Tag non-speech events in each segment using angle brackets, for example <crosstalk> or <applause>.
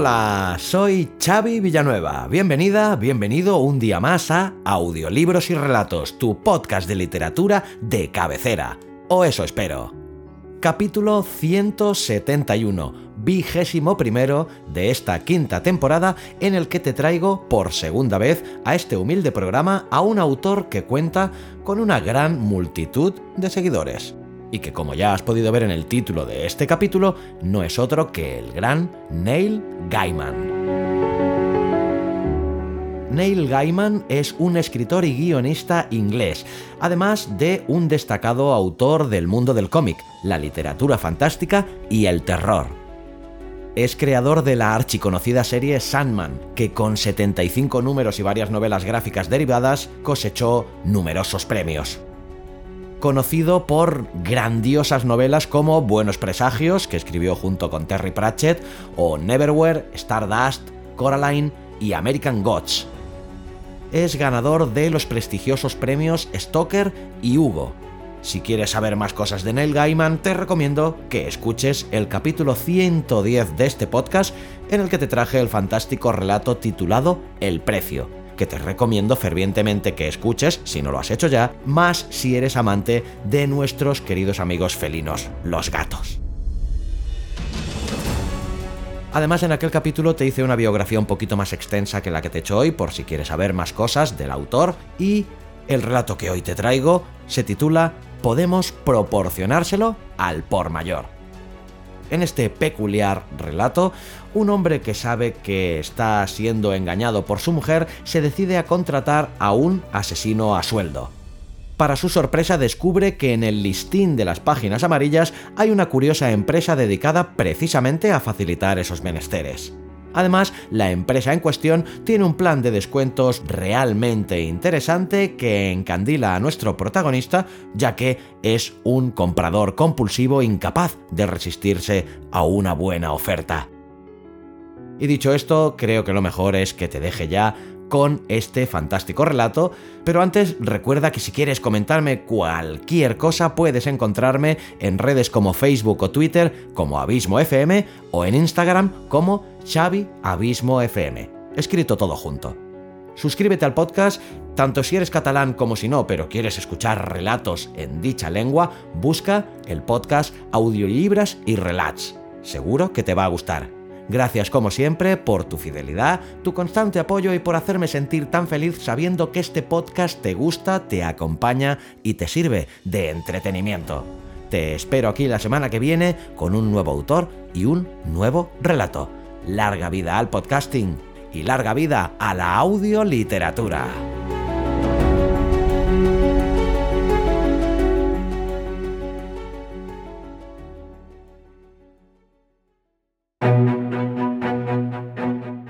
Hola, soy Xavi Villanueva. Bienvenida, bienvenido un día más a Audiolibros y Relatos, tu podcast de literatura de cabecera. O eso espero. Capítulo 171, vigésimo primero de esta quinta temporada en el que te traigo por segunda vez a este humilde programa a un autor que cuenta con una gran multitud de seguidores y que como ya has podido ver en el título de este capítulo, no es otro que el gran Neil Gaiman. Neil Gaiman es un escritor y guionista inglés, además de un destacado autor del mundo del cómic, la literatura fantástica y el terror. Es creador de la archiconocida serie Sandman, que con 75 números y varias novelas gráficas derivadas cosechó numerosos premios conocido por grandiosas novelas como Buenos Presagios, que escribió junto con Terry Pratchett, o Neverwhere, Stardust, Coraline y American Gods. Es ganador de los prestigiosos premios Stoker y Hugo. Si quieres saber más cosas de Neil Gaiman, te recomiendo que escuches el capítulo 110 de este podcast en el que te traje el fantástico relato titulado El Precio que te recomiendo fervientemente que escuches si no lo has hecho ya, más si eres amante de nuestros queridos amigos felinos, los gatos. Además, en aquel capítulo te hice una biografía un poquito más extensa que la que te he hecho hoy, por si quieres saber más cosas del autor, y el relato que hoy te traigo se titula Podemos proporcionárselo al por mayor. En este peculiar relato, un hombre que sabe que está siendo engañado por su mujer se decide a contratar a un asesino a sueldo. Para su sorpresa descubre que en el listín de las páginas amarillas hay una curiosa empresa dedicada precisamente a facilitar esos menesteres. Además, la empresa en cuestión tiene un plan de descuentos realmente interesante que encandila a nuestro protagonista, ya que es un comprador compulsivo incapaz de resistirse a una buena oferta. Y dicho esto, creo que lo mejor es que te deje ya con este fantástico relato, pero antes recuerda que si quieres comentarme cualquier cosa puedes encontrarme en redes como Facebook o Twitter como Abismo FM o en Instagram como Xavi Abismo FM, escrito todo junto. Suscríbete al podcast, tanto si eres catalán como si no, pero quieres escuchar relatos en dicha lengua, busca el podcast Audiolibras y Relats. Seguro que te va a gustar. Gracias como siempre por tu fidelidad, tu constante apoyo y por hacerme sentir tan feliz sabiendo que este podcast te gusta, te acompaña y te sirve de entretenimiento. Te espero aquí la semana que viene con un nuevo autor y un nuevo relato. Larga vida al podcasting y larga vida a la audioliteratura.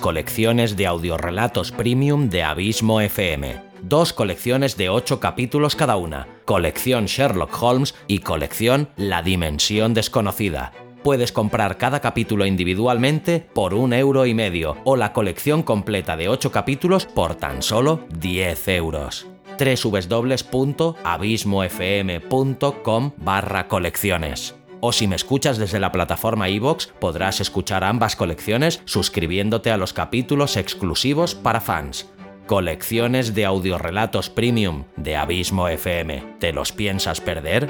Colecciones de audiorelatos premium de Abismo FM. Dos colecciones de ocho capítulos cada una, colección Sherlock Holmes y colección La Dimensión Desconocida. Puedes comprar cada capítulo individualmente por un euro y medio o la colección completa de ocho capítulos por tan solo 10 euros www.abismofm.com barra colecciones. O si me escuchas desde la plataforma iVoox, podrás escuchar ambas colecciones suscribiéndote a los capítulos exclusivos para fans. Colecciones de audiorelatos premium de Abismo FM. ¿Te los piensas perder?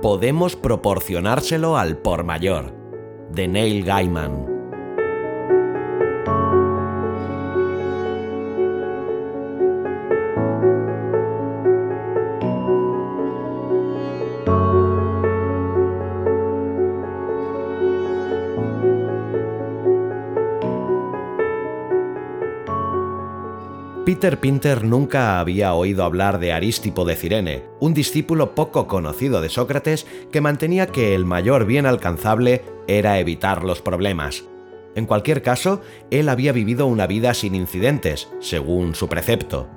Podemos proporcionárselo al por mayor de Neil Gaiman. Peter Pinter nunca había oído hablar de Aristipo de Cirene, un discípulo poco conocido de Sócrates que mantenía que el mayor bien alcanzable era evitar los problemas. En cualquier caso, él había vivido una vida sin incidentes, según su precepto.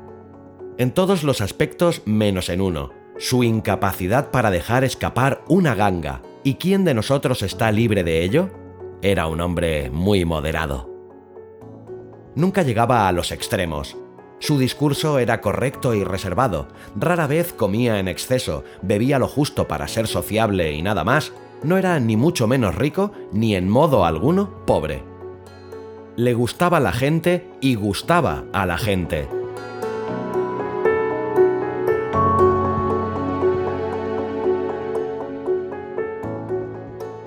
En todos los aspectos menos en uno, su incapacidad para dejar escapar una ganga. ¿Y quién de nosotros está libre de ello? Era un hombre muy moderado. Nunca llegaba a los extremos. Su discurso era correcto y reservado, rara vez comía en exceso, bebía lo justo para ser sociable y nada más, no era ni mucho menos rico, ni en modo alguno pobre. Le gustaba la gente y gustaba a la gente.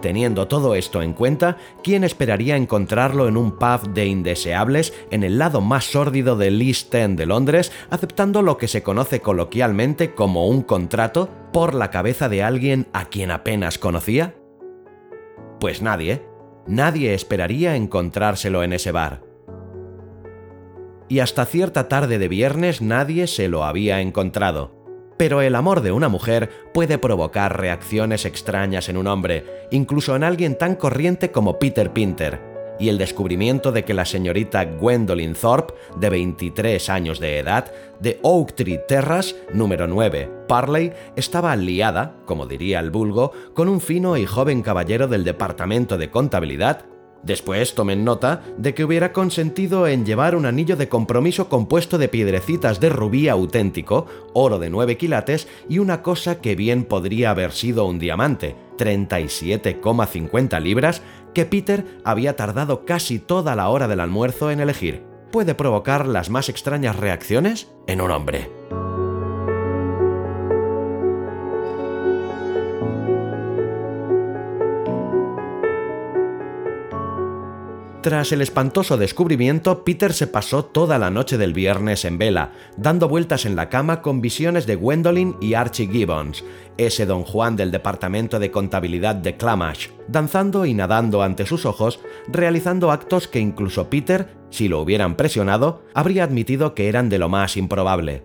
Teniendo todo esto en cuenta, ¿quién esperaría encontrarlo en un pub de indeseables en el lado más sórdido del East End de Londres, aceptando lo que se conoce coloquialmente como un contrato por la cabeza de alguien a quien apenas conocía? Pues nadie, nadie esperaría encontrárselo en ese bar. Y hasta cierta tarde de viernes nadie se lo había encontrado. Pero el amor de una mujer puede provocar reacciones extrañas en un hombre, incluso en alguien tan corriente como Peter Pinter, y el descubrimiento de que la señorita Gwendolyn Thorpe, de 23 años de edad, de Oak Tree Terrace, número 9, Parley, estaba liada, como diría el vulgo, con un fino y joven caballero del departamento de contabilidad, Después tomen nota de que hubiera consentido en llevar un anillo de compromiso compuesto de piedrecitas de rubí auténtico, oro de 9 quilates y una cosa que bien podría haber sido un diamante, 37,50 libras, que Peter había tardado casi toda la hora del almuerzo en elegir. Puede provocar las más extrañas reacciones en un hombre. Tras el espantoso descubrimiento, Peter se pasó toda la noche del viernes en vela, dando vueltas en la cama con visiones de Gwendolyn y Archie Gibbons, ese don Juan del departamento de contabilidad de Clamash, danzando y nadando ante sus ojos, realizando actos que incluso Peter, si lo hubieran presionado, habría admitido que eran de lo más improbable.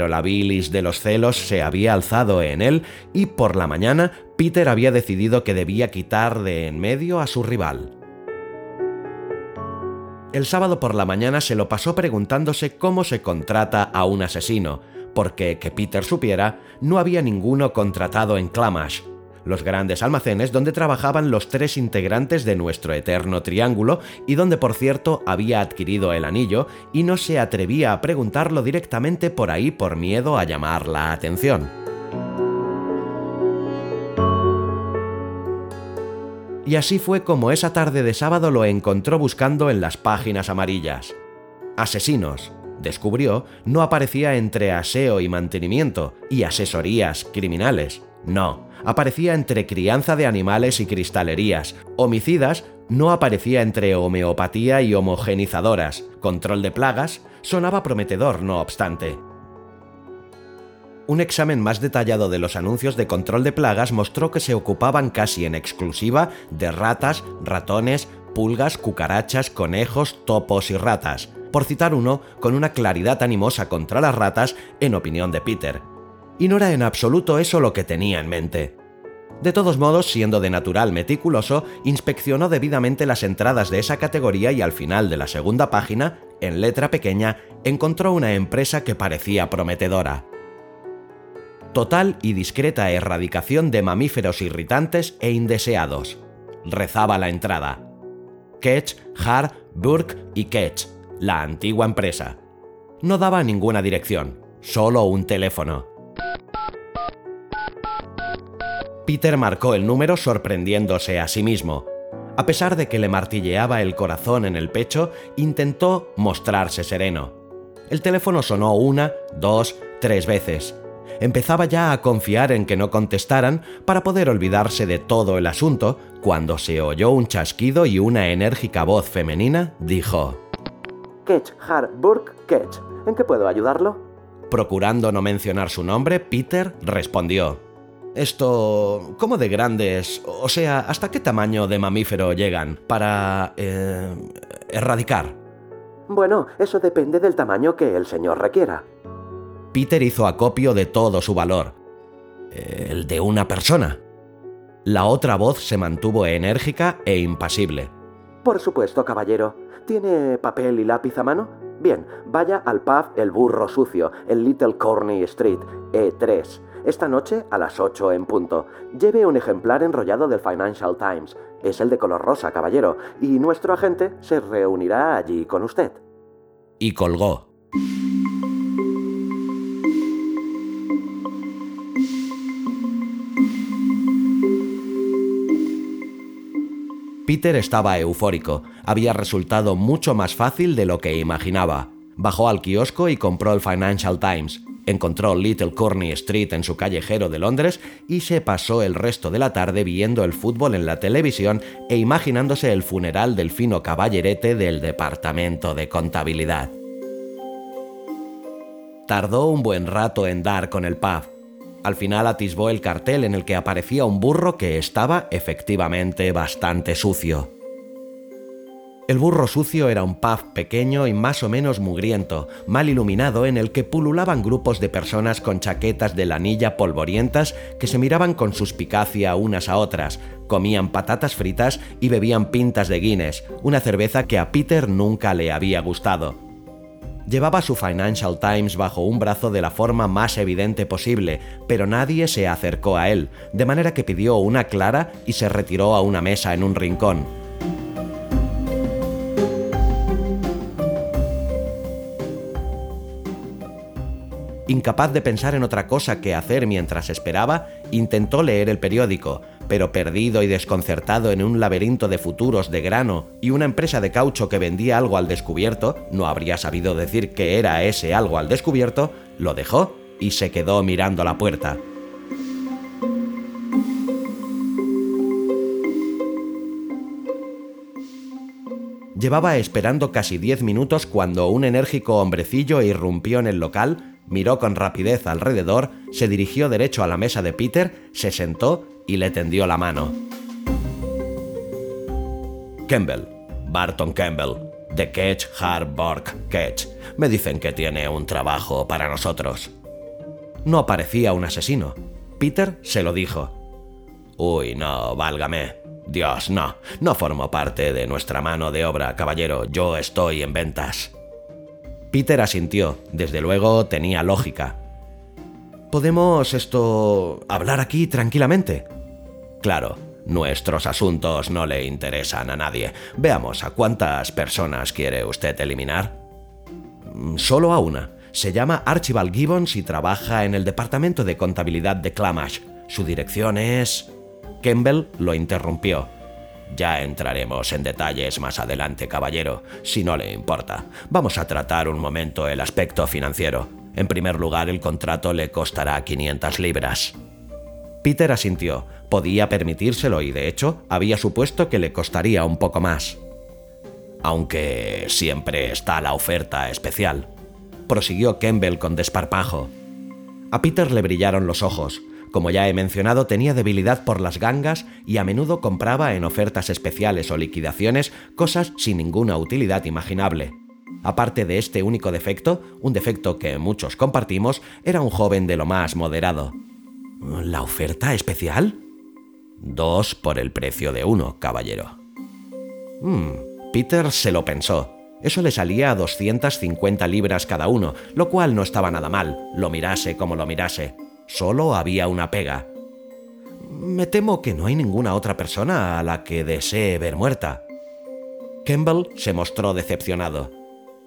Pero la bilis de los celos se había alzado en él y por la mañana Peter había decidido que debía quitar de en medio a su rival. El sábado por la mañana se lo pasó preguntándose cómo se contrata a un asesino, porque, que Peter supiera, no había ninguno contratado en Clamash, los grandes almacenes donde trabajaban los tres integrantes de nuestro eterno triángulo y donde por cierto había adquirido el anillo y no se atrevía a preguntarlo directamente por ahí por miedo a llamar la atención. Y así fue como esa tarde de sábado lo encontró buscando en las páginas amarillas. Asesinos, descubrió, no aparecía entre aseo y mantenimiento y asesorías criminales. No, aparecía entre crianza de animales y cristalerías. Homicidas no aparecía entre homeopatía y homogenizadoras. Control de plagas sonaba prometedor, no obstante. Un examen más detallado de los anuncios de control de plagas mostró que se ocupaban casi en exclusiva de ratas, ratones, pulgas, cucarachas, conejos, topos y ratas, por citar uno con una claridad animosa contra las ratas en opinión de Peter y no era en absoluto eso lo que tenía en mente. De todos modos, siendo de natural meticuloso, inspeccionó debidamente las entradas de esa categoría y al final de la segunda página, en letra pequeña, encontró una empresa que parecía prometedora. Total y discreta erradicación de mamíferos irritantes e indeseados. Rezaba la entrada. Ketch, Har, Burke y Ketch, la antigua empresa. No daba ninguna dirección, solo un teléfono. Peter marcó el número sorprendiéndose a sí mismo. A pesar de que le martilleaba el corazón en el pecho, intentó mostrarse sereno. El teléfono sonó una, dos, tres veces. Empezaba ya a confiar en que no contestaran para poder olvidarse de todo el asunto, cuando se oyó un chasquido y una enérgica voz femenina dijo: Ketch Harburg Ketch, ¿en qué puedo ayudarlo? Procurando no mencionar su nombre, Peter respondió: Esto... ¿Cómo de grandes? O sea, ¿hasta qué tamaño de mamífero llegan para... Eh, erradicar? Bueno, eso depende del tamaño que el señor requiera. Peter hizo acopio de todo su valor. El de una persona. La otra voz se mantuvo enérgica e impasible. Por supuesto, caballero. ¿Tiene papel y lápiz a mano? Bien, vaya al pub El Burro Sucio, en Little Corney Street, E3. Esta noche a las 8 en punto. Lleve un ejemplar enrollado del Financial Times. Es el de color rosa, caballero, y nuestro agente se reunirá allí con usted. Y colgó. Peter estaba eufórico. Había resultado mucho más fácil de lo que imaginaba. Bajó al kiosco y compró el Financial Times. Encontró Little Corney Street en su callejero de Londres y se pasó el resto de la tarde viendo el fútbol en la televisión e imaginándose el funeral del fino caballerete del departamento de contabilidad. Tardó un buen rato en dar con el pub. Al final atisbó el cartel en el que aparecía un burro que estaba efectivamente bastante sucio. El burro sucio era un pub pequeño y más o menos mugriento, mal iluminado en el que pululaban grupos de personas con chaquetas de lanilla polvorientas que se miraban con suspicacia unas a otras, comían patatas fritas y bebían pintas de Guinness, una cerveza que a Peter nunca le había gustado. Llevaba su Financial Times bajo un brazo de la forma más evidente posible, pero nadie se acercó a él, de manera que pidió una clara y se retiró a una mesa en un rincón. Incapaz de pensar en otra cosa que hacer mientras esperaba, intentó leer el periódico, pero perdido y desconcertado en un laberinto de futuros de grano y una empresa de caucho que vendía algo al descubierto, no habría sabido decir que era ese algo al descubierto, lo dejó y se quedó mirando la puerta. Llevaba esperando casi diez minutos cuando un enérgico hombrecillo irrumpió en el local, miró con rapidez alrededor, se dirigió derecho a la mesa de Peter, se sentó y le tendió la mano. Campbell, Barton Campbell, de Ketch Harbord Ketch. Me dicen que tiene un trabajo para nosotros. No parecía un asesino. Peter se lo dijo. Uy, no, válgame. Dios, no, no formo parte de nuestra mano de obra, caballero. Yo estoy en ventas. Peter asintió. Desde luego tenía lógica. ¿Podemos esto... hablar aquí tranquilamente? Claro, nuestros asuntos no le interesan a nadie. Veamos, ¿a cuántas personas quiere usted eliminar? Mm, solo a una. Se llama Archibald Gibbons y trabaja en el departamento de contabilidad de Clamash. Su dirección es... Campbell lo interrumpió. Ya entraremos en detalles más adelante, caballero, si no le importa. Vamos a tratar un momento el aspecto financiero. En primer lugar, el contrato le costará 500 libras. Peter asintió. Podía permitírselo y de hecho había supuesto que le costaría un poco más. Aunque siempre está la oferta especial, prosiguió Campbell con desparpajo. A Peter le brillaron los ojos. Como ya he mencionado, tenía debilidad por las gangas y a menudo compraba en ofertas especiales o liquidaciones cosas sin ninguna utilidad imaginable. Aparte de este único defecto, un defecto que muchos compartimos, era un joven de lo más moderado. ¿La oferta especial? Dos por el precio de uno, caballero. Hmm, Peter se lo pensó. Eso le salía a 250 libras cada uno, lo cual no estaba nada mal, lo mirase como lo mirase. Solo había una pega. Me temo que no hay ninguna otra persona a la que desee ver muerta. Campbell se mostró decepcionado.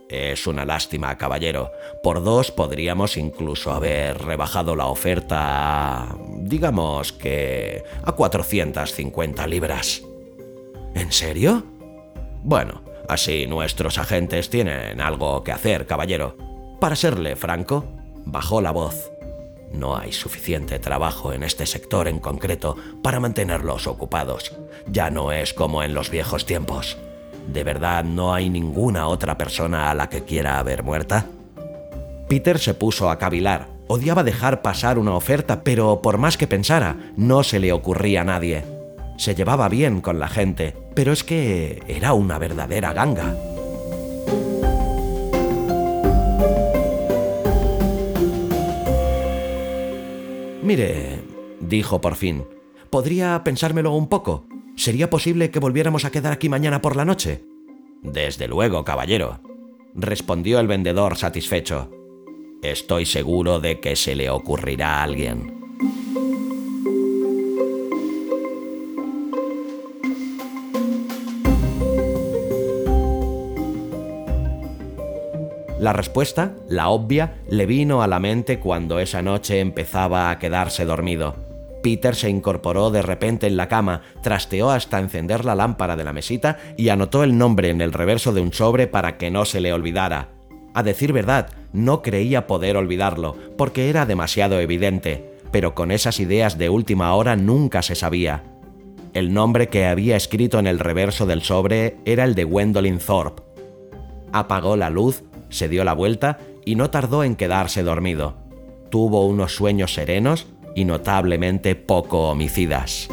Es una lástima, caballero. Por dos podríamos incluso haber rebajado la oferta a... digamos que... a 450 libras. ¿En serio? Bueno, así nuestros agentes tienen algo que hacer, caballero. Para serle franco, bajó la voz. No hay suficiente trabajo en este sector en concreto para mantenerlos ocupados. Ya no es como en los viejos tiempos. ¿De verdad no hay ninguna otra persona a la que quiera haber muerta? Peter se puso a cavilar. Odiaba dejar pasar una oferta, pero por más que pensara, no se le ocurría a nadie. Se llevaba bien con la gente, pero es que era una verdadera ganga. Mire, dijo por fin, ¿podría pensármelo un poco? ¿Sería posible que volviéramos a quedar aquí mañana por la noche? Desde luego, caballero, respondió el vendedor satisfecho. Estoy seguro de que se le ocurrirá a alguien. La respuesta, la obvia, le vino a la mente cuando esa noche empezaba a quedarse dormido. Peter se incorporó de repente en la cama, trasteó hasta encender la lámpara de la mesita y anotó el nombre en el reverso de un sobre para que no se le olvidara. A decir verdad, no creía poder olvidarlo, porque era demasiado evidente, pero con esas ideas de última hora nunca se sabía. El nombre que había escrito en el reverso del sobre era el de Gwendolyn Thorpe. Apagó la luz se dio la vuelta y no tardó en quedarse dormido. Tuvo unos sueños serenos y notablemente poco homicidas.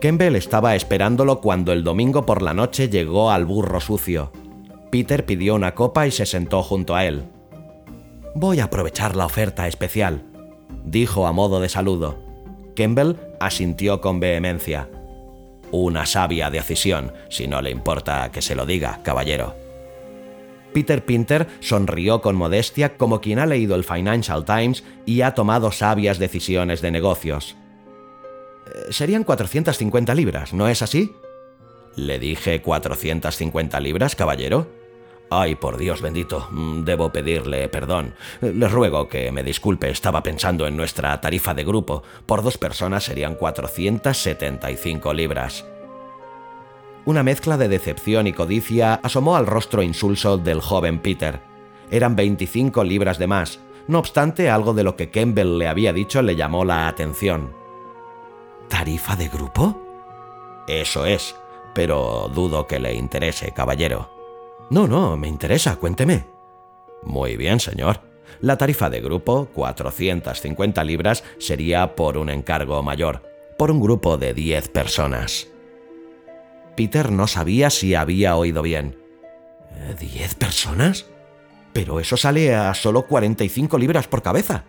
Campbell estaba esperándolo cuando el domingo por la noche llegó al burro sucio. Peter pidió una copa y se sentó junto a él. Voy a aprovechar la oferta especial, dijo a modo de saludo. Campbell asintió con vehemencia. Una sabia decisión, si no le importa que se lo diga, caballero. Peter Pinter sonrió con modestia como quien ha leído el Financial Times y ha tomado sabias decisiones de negocios. Eh, serían 450 libras, ¿no es así? Le dije 450 libras, caballero. Ay, por Dios bendito, mm, debo pedirle perdón. Le ruego que me disculpe, estaba pensando en nuestra tarifa de grupo. Por dos personas serían 475 libras. Una mezcla de decepción y codicia asomó al rostro insulso del joven Peter. Eran 25 libras de más. No obstante, algo de lo que Campbell le había dicho le llamó la atención. ¿Tarifa de grupo? Eso es, pero dudo que le interese, caballero. No, no, me interesa, cuénteme. Muy bien, señor. La tarifa de grupo, 450 libras, sería por un encargo mayor, por un grupo de 10 personas. Peter no sabía si había oído bien. ¿10 personas? Pero eso sale a solo 45 libras por cabeza.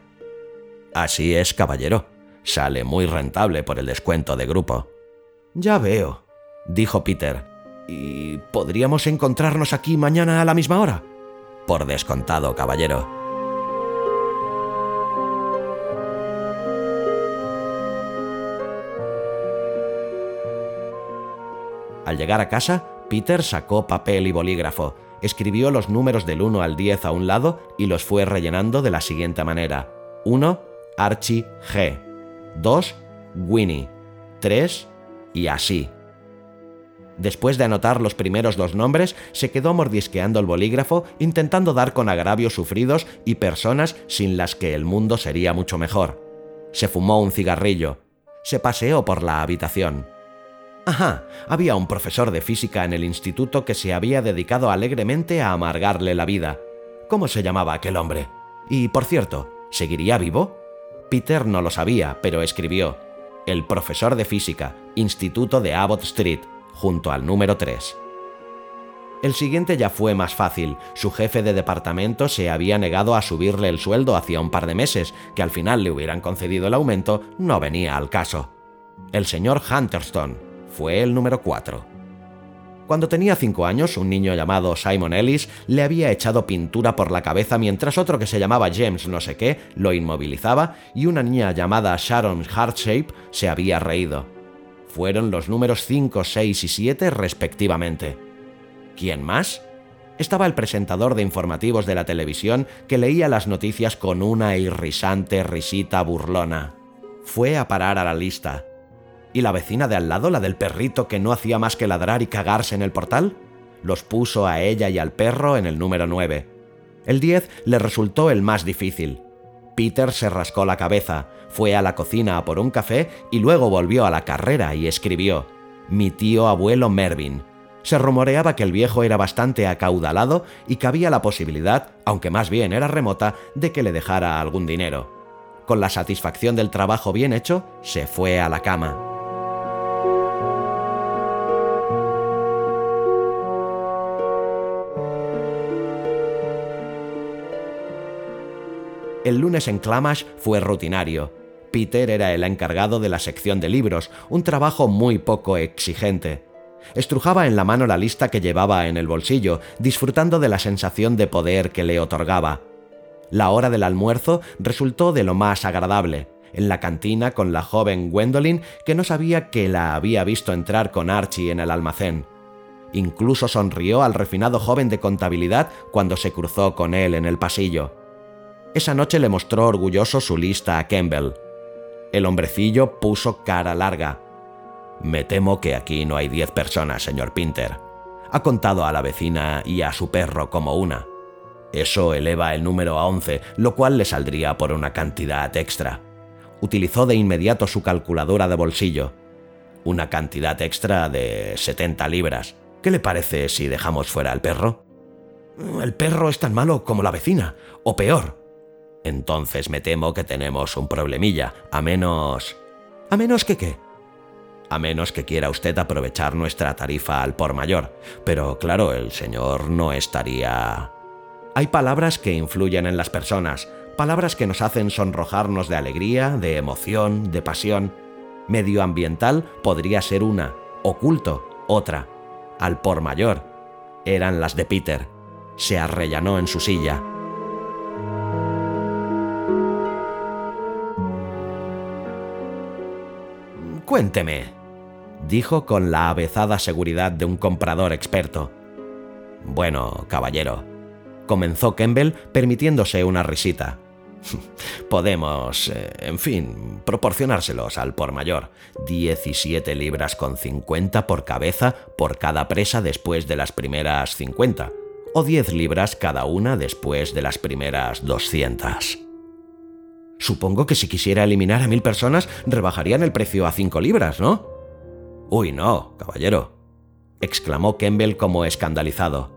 Así es, caballero. Sale muy rentable por el descuento de grupo. Ya veo, dijo Peter, ¿Y podríamos encontrarnos aquí mañana a la misma hora? Por descontado, caballero. Al llegar a casa, Peter sacó papel y bolígrafo, escribió los números del 1 al 10 a un lado y los fue rellenando de la siguiente manera. 1. Archie G. 2. Winnie. 3. Y así. Después de anotar los primeros dos nombres, se quedó mordisqueando el bolígrafo, intentando dar con agravios sufridos y personas sin las que el mundo sería mucho mejor. Se fumó un cigarrillo. Se paseó por la habitación. Ajá, había un profesor de física en el instituto que se había dedicado alegremente a amargarle la vida. ¿Cómo se llamaba aquel hombre? Y, por cierto, ¿seguiría vivo? Peter no lo sabía, pero escribió. El profesor de física, Instituto de Abbott Street, junto al número 3. El siguiente ya fue más fácil. Su jefe de departamento se había negado a subirle el sueldo hacía un par de meses, que al final le hubieran concedido el aumento, no venía al caso. El señor Hunterston fue el número 4. Cuando tenía cinco años, un niño llamado Simon Ellis le había echado pintura por la cabeza mientras otro que se llamaba James no sé qué lo inmovilizaba y una niña llamada Sharon Heartshape se había reído fueron los números 5, 6 y 7 respectivamente. ¿Quién más? Estaba el presentador de informativos de la televisión que leía las noticias con una irrisante risita burlona. Fue a parar a la lista. ¿Y la vecina de al lado, la del perrito que no hacía más que ladrar y cagarse en el portal? Los puso a ella y al perro en el número 9. El 10 le resultó el más difícil. Peter se rascó la cabeza, fue a la cocina a por un café y luego volvió a la carrera y escribió, Mi tío abuelo Mervyn. Se rumoreaba que el viejo era bastante acaudalado y que había la posibilidad, aunque más bien era remota, de que le dejara algún dinero. Con la satisfacción del trabajo bien hecho, se fue a la cama. El lunes en Clamash fue rutinario. Peter era el encargado de la sección de libros, un trabajo muy poco exigente. Estrujaba en la mano la lista que llevaba en el bolsillo, disfrutando de la sensación de poder que le otorgaba. La hora del almuerzo resultó de lo más agradable, en la cantina con la joven Gwendolyn que no sabía que la había visto entrar con Archie en el almacén. Incluso sonrió al refinado joven de contabilidad cuando se cruzó con él en el pasillo. Esa noche le mostró orgulloso su lista a Campbell. El hombrecillo puso cara larga. Me temo que aquí no hay diez personas, señor Pinter. Ha contado a la vecina y a su perro como una. Eso eleva el número a once, lo cual le saldría por una cantidad extra. Utilizó de inmediato su calculadora de bolsillo. Una cantidad extra de 70 libras. ¿Qué le parece si dejamos fuera al perro? El perro es tan malo como la vecina, o peor, entonces me temo que tenemos un problemilla, a menos... ¿A menos que qué? A menos que quiera usted aprovechar nuestra tarifa al por mayor. Pero claro, el señor no estaría... Hay palabras que influyen en las personas, palabras que nos hacen sonrojarnos de alegría, de emoción, de pasión. Medioambiental podría ser una, oculto otra. Al por mayor eran las de Peter. Se arrellanó en su silla. Cuénteme, dijo con la avezada seguridad de un comprador experto. Bueno, caballero, comenzó Campbell permitiéndose una risita. <laughs> Podemos, eh, en fin, proporcionárselos al por mayor. 17 libras con 50 por cabeza por cada presa después de las primeras 50, o 10 libras cada una después de las primeras 200. Supongo que si quisiera eliminar a mil personas, rebajarían el precio a cinco libras, ¿no? Uy, no, caballero, exclamó Campbell como escandalizado.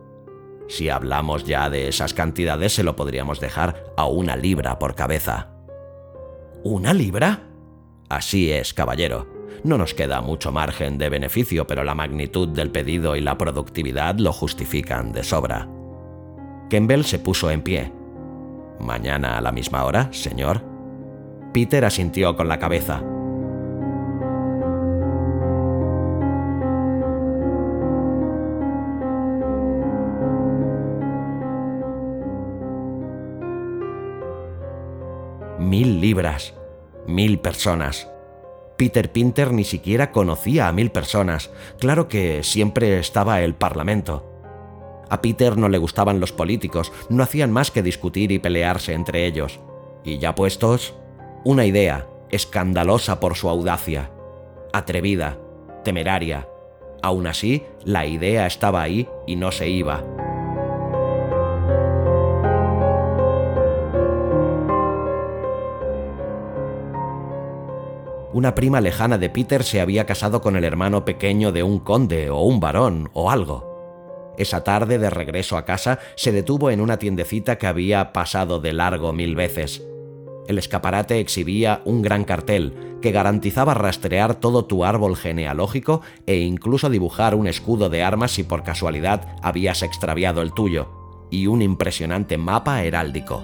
Si hablamos ya de esas cantidades, se lo podríamos dejar a una libra por cabeza. ¿Una libra? Así es, caballero. No nos queda mucho margen de beneficio, pero la magnitud del pedido y la productividad lo justifican de sobra. Campbell se puso en pie. Mañana a la misma hora, señor. Peter asintió con la cabeza. Mil libras. Mil personas. Peter Pinter ni siquiera conocía a mil personas. Claro que siempre estaba el Parlamento. A Peter no le gustaban los políticos, no hacían más que discutir y pelearse entre ellos. Y ya puestos, una idea escandalosa por su audacia, atrevida, temeraria. Aún así, la idea estaba ahí y no se iba. Una prima lejana de Peter se había casado con el hermano pequeño de un conde o un varón o algo. Esa tarde de regreso a casa se detuvo en una tiendecita que había pasado de largo mil veces. El escaparate exhibía un gran cartel que garantizaba rastrear todo tu árbol genealógico e incluso dibujar un escudo de armas si por casualidad habías extraviado el tuyo, y un impresionante mapa heráldico.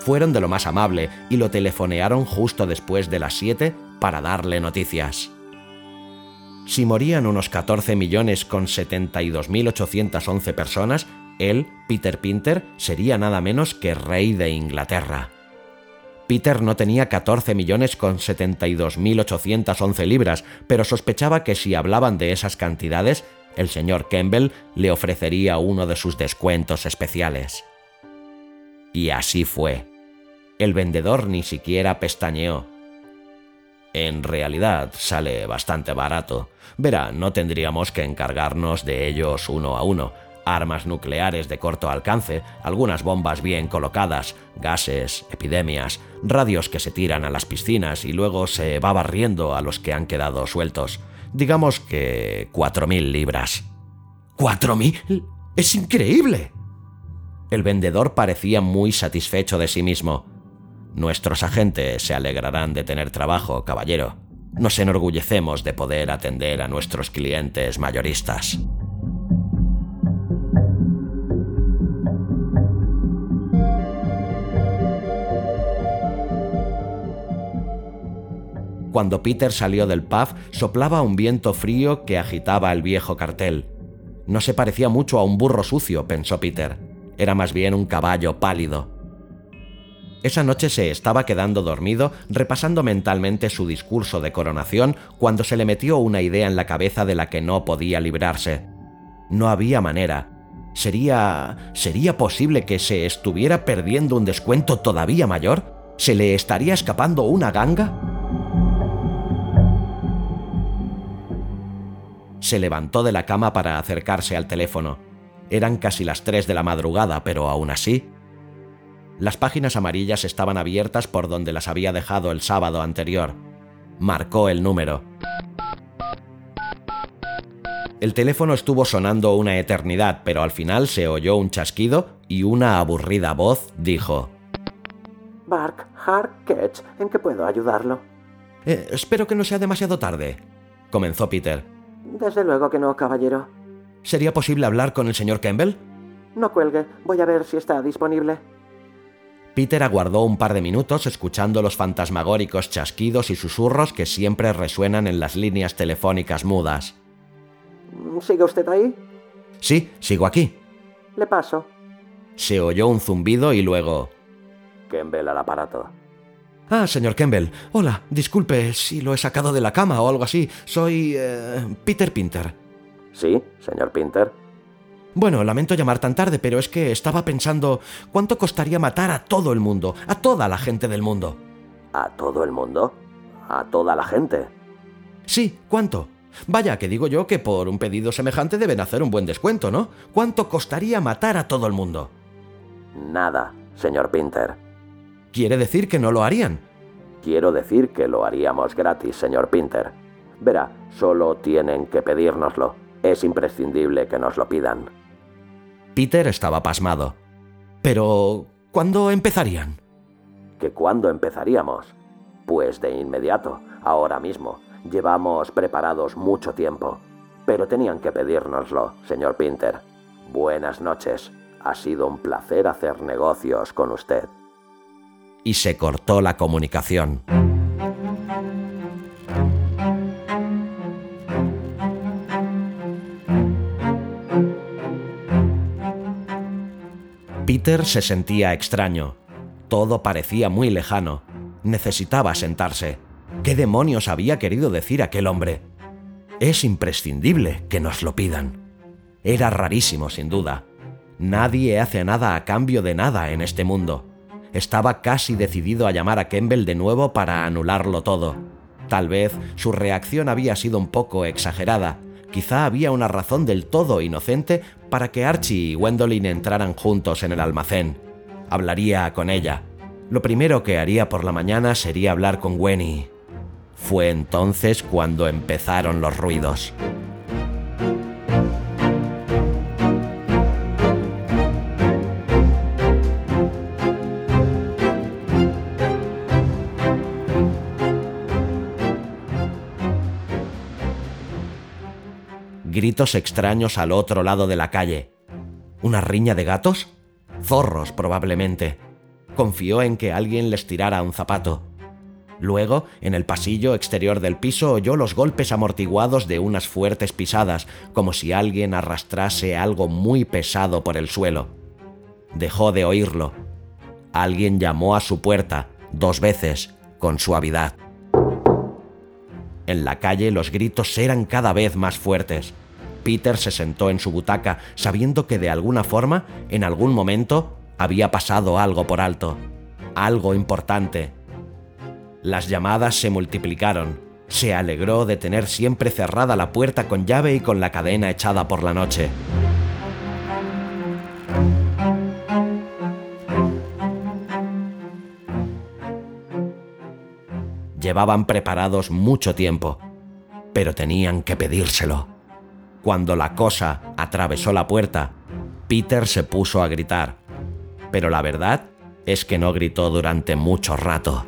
Fueron de lo más amable y lo telefonearon justo después de las 7 para darle noticias. Si morían unos 14 millones con 72.811 personas, él, Peter Pinter, sería nada menos que rey de Inglaterra. Peter no tenía 14 millones con 72.811 libras, pero sospechaba que si hablaban de esas cantidades, el señor Campbell le ofrecería uno de sus descuentos especiales. Y así fue. El vendedor ni siquiera pestañeó. En realidad sale bastante barato. Verá, no tendríamos que encargarnos de ellos uno a uno. armas nucleares de corto alcance, algunas bombas bien colocadas, gases, epidemias, radios que se tiran a las piscinas y luego se va barriendo a los que han quedado sueltos. Digamos que cuatro mil libras. ¿Cuatro mil? ¡Es increíble! El vendedor parecía muy satisfecho de sí mismo. Nuestros agentes se alegrarán de tener trabajo, caballero. Nos enorgullecemos de poder atender a nuestros clientes mayoristas. Cuando Peter salió del pub, soplaba un viento frío que agitaba el viejo cartel. No se parecía mucho a un burro sucio, pensó Peter. Era más bien un caballo pálido. Esa noche se estaba quedando dormido repasando mentalmente su discurso de coronación cuando se le metió una idea en la cabeza de la que no podía librarse. No había manera. ¿Sería... sería posible que se estuviera perdiendo un descuento todavía mayor? ¿Se le estaría escapando una ganga? Se levantó de la cama para acercarse al teléfono. Eran casi las 3 de la madrugada, pero aún así... Las páginas amarillas estaban abiertas por donde las había dejado el sábado anterior. Marcó el número. El teléfono estuvo sonando una eternidad, pero al final se oyó un chasquido y una aburrida voz dijo: Bark, Hark, Ketch, ¿en qué puedo ayudarlo? Eh, espero que no sea demasiado tarde, comenzó Peter. Desde luego que no, caballero. ¿Sería posible hablar con el señor Campbell? No cuelgue, voy a ver si está disponible. Peter aguardó un par de minutos escuchando los fantasmagóricos chasquidos y susurros que siempre resuenan en las líneas telefónicas mudas. ¿Sigue usted ahí? Sí, sigo aquí. Le paso. Se oyó un zumbido y luego... Campbell al aparato. Ah, señor Campbell. Hola, disculpe si lo he sacado de la cama o algo así. Soy... Eh, Peter Pinter. Sí, señor Pinter. Bueno, lamento llamar tan tarde, pero es que estaba pensando cuánto costaría matar a todo el mundo, a toda la gente del mundo. ¿A todo el mundo? ¿A toda la gente? Sí, ¿cuánto? Vaya, que digo yo que por un pedido semejante deben hacer un buen descuento, ¿no? ¿Cuánto costaría matar a todo el mundo? Nada, señor Pinter. ¿Quiere decir que no lo harían? Quiero decir que lo haríamos gratis, señor Pinter. Verá, solo tienen que pedírnoslo. Es imprescindible que nos lo pidan. Peter estaba pasmado. Pero, ¿cuándo empezarían? ¿Que cuándo empezaríamos? Pues de inmediato, ahora mismo. Llevamos preparados mucho tiempo. Pero tenían que pedírnoslo, señor Pinter. Buenas noches. Ha sido un placer hacer negocios con usted y se cortó la comunicación. Peter se sentía extraño. Todo parecía muy lejano. Necesitaba sentarse. ¿Qué demonios había querido decir aquel hombre? Es imprescindible que nos lo pidan. Era rarísimo, sin duda. Nadie hace nada a cambio de nada en este mundo estaba casi decidido a llamar a Campbell de nuevo para anularlo todo. Tal vez su reacción había sido un poco exagerada. Quizá había una razón del todo inocente para que Archie y Gwendolyn entraran juntos en el almacén. Hablaría con ella. Lo primero que haría por la mañana sería hablar con Gwenny. Fue entonces cuando empezaron los ruidos. Gritos extraños al otro lado de la calle. ¿Una riña de gatos? Zorros, probablemente. Confió en que alguien les tirara un zapato. Luego, en el pasillo exterior del piso, oyó los golpes amortiguados de unas fuertes pisadas, como si alguien arrastrase algo muy pesado por el suelo. Dejó de oírlo. Alguien llamó a su puerta, dos veces, con suavidad. En la calle los gritos eran cada vez más fuertes. Peter se sentó en su butaca, sabiendo que de alguna forma, en algún momento, había pasado algo por alto. Algo importante. Las llamadas se multiplicaron. Se alegró de tener siempre cerrada la puerta con llave y con la cadena echada por la noche. Llevaban preparados mucho tiempo, pero tenían que pedírselo. Cuando la cosa atravesó la puerta, Peter se puso a gritar, pero la verdad es que no gritó durante mucho rato.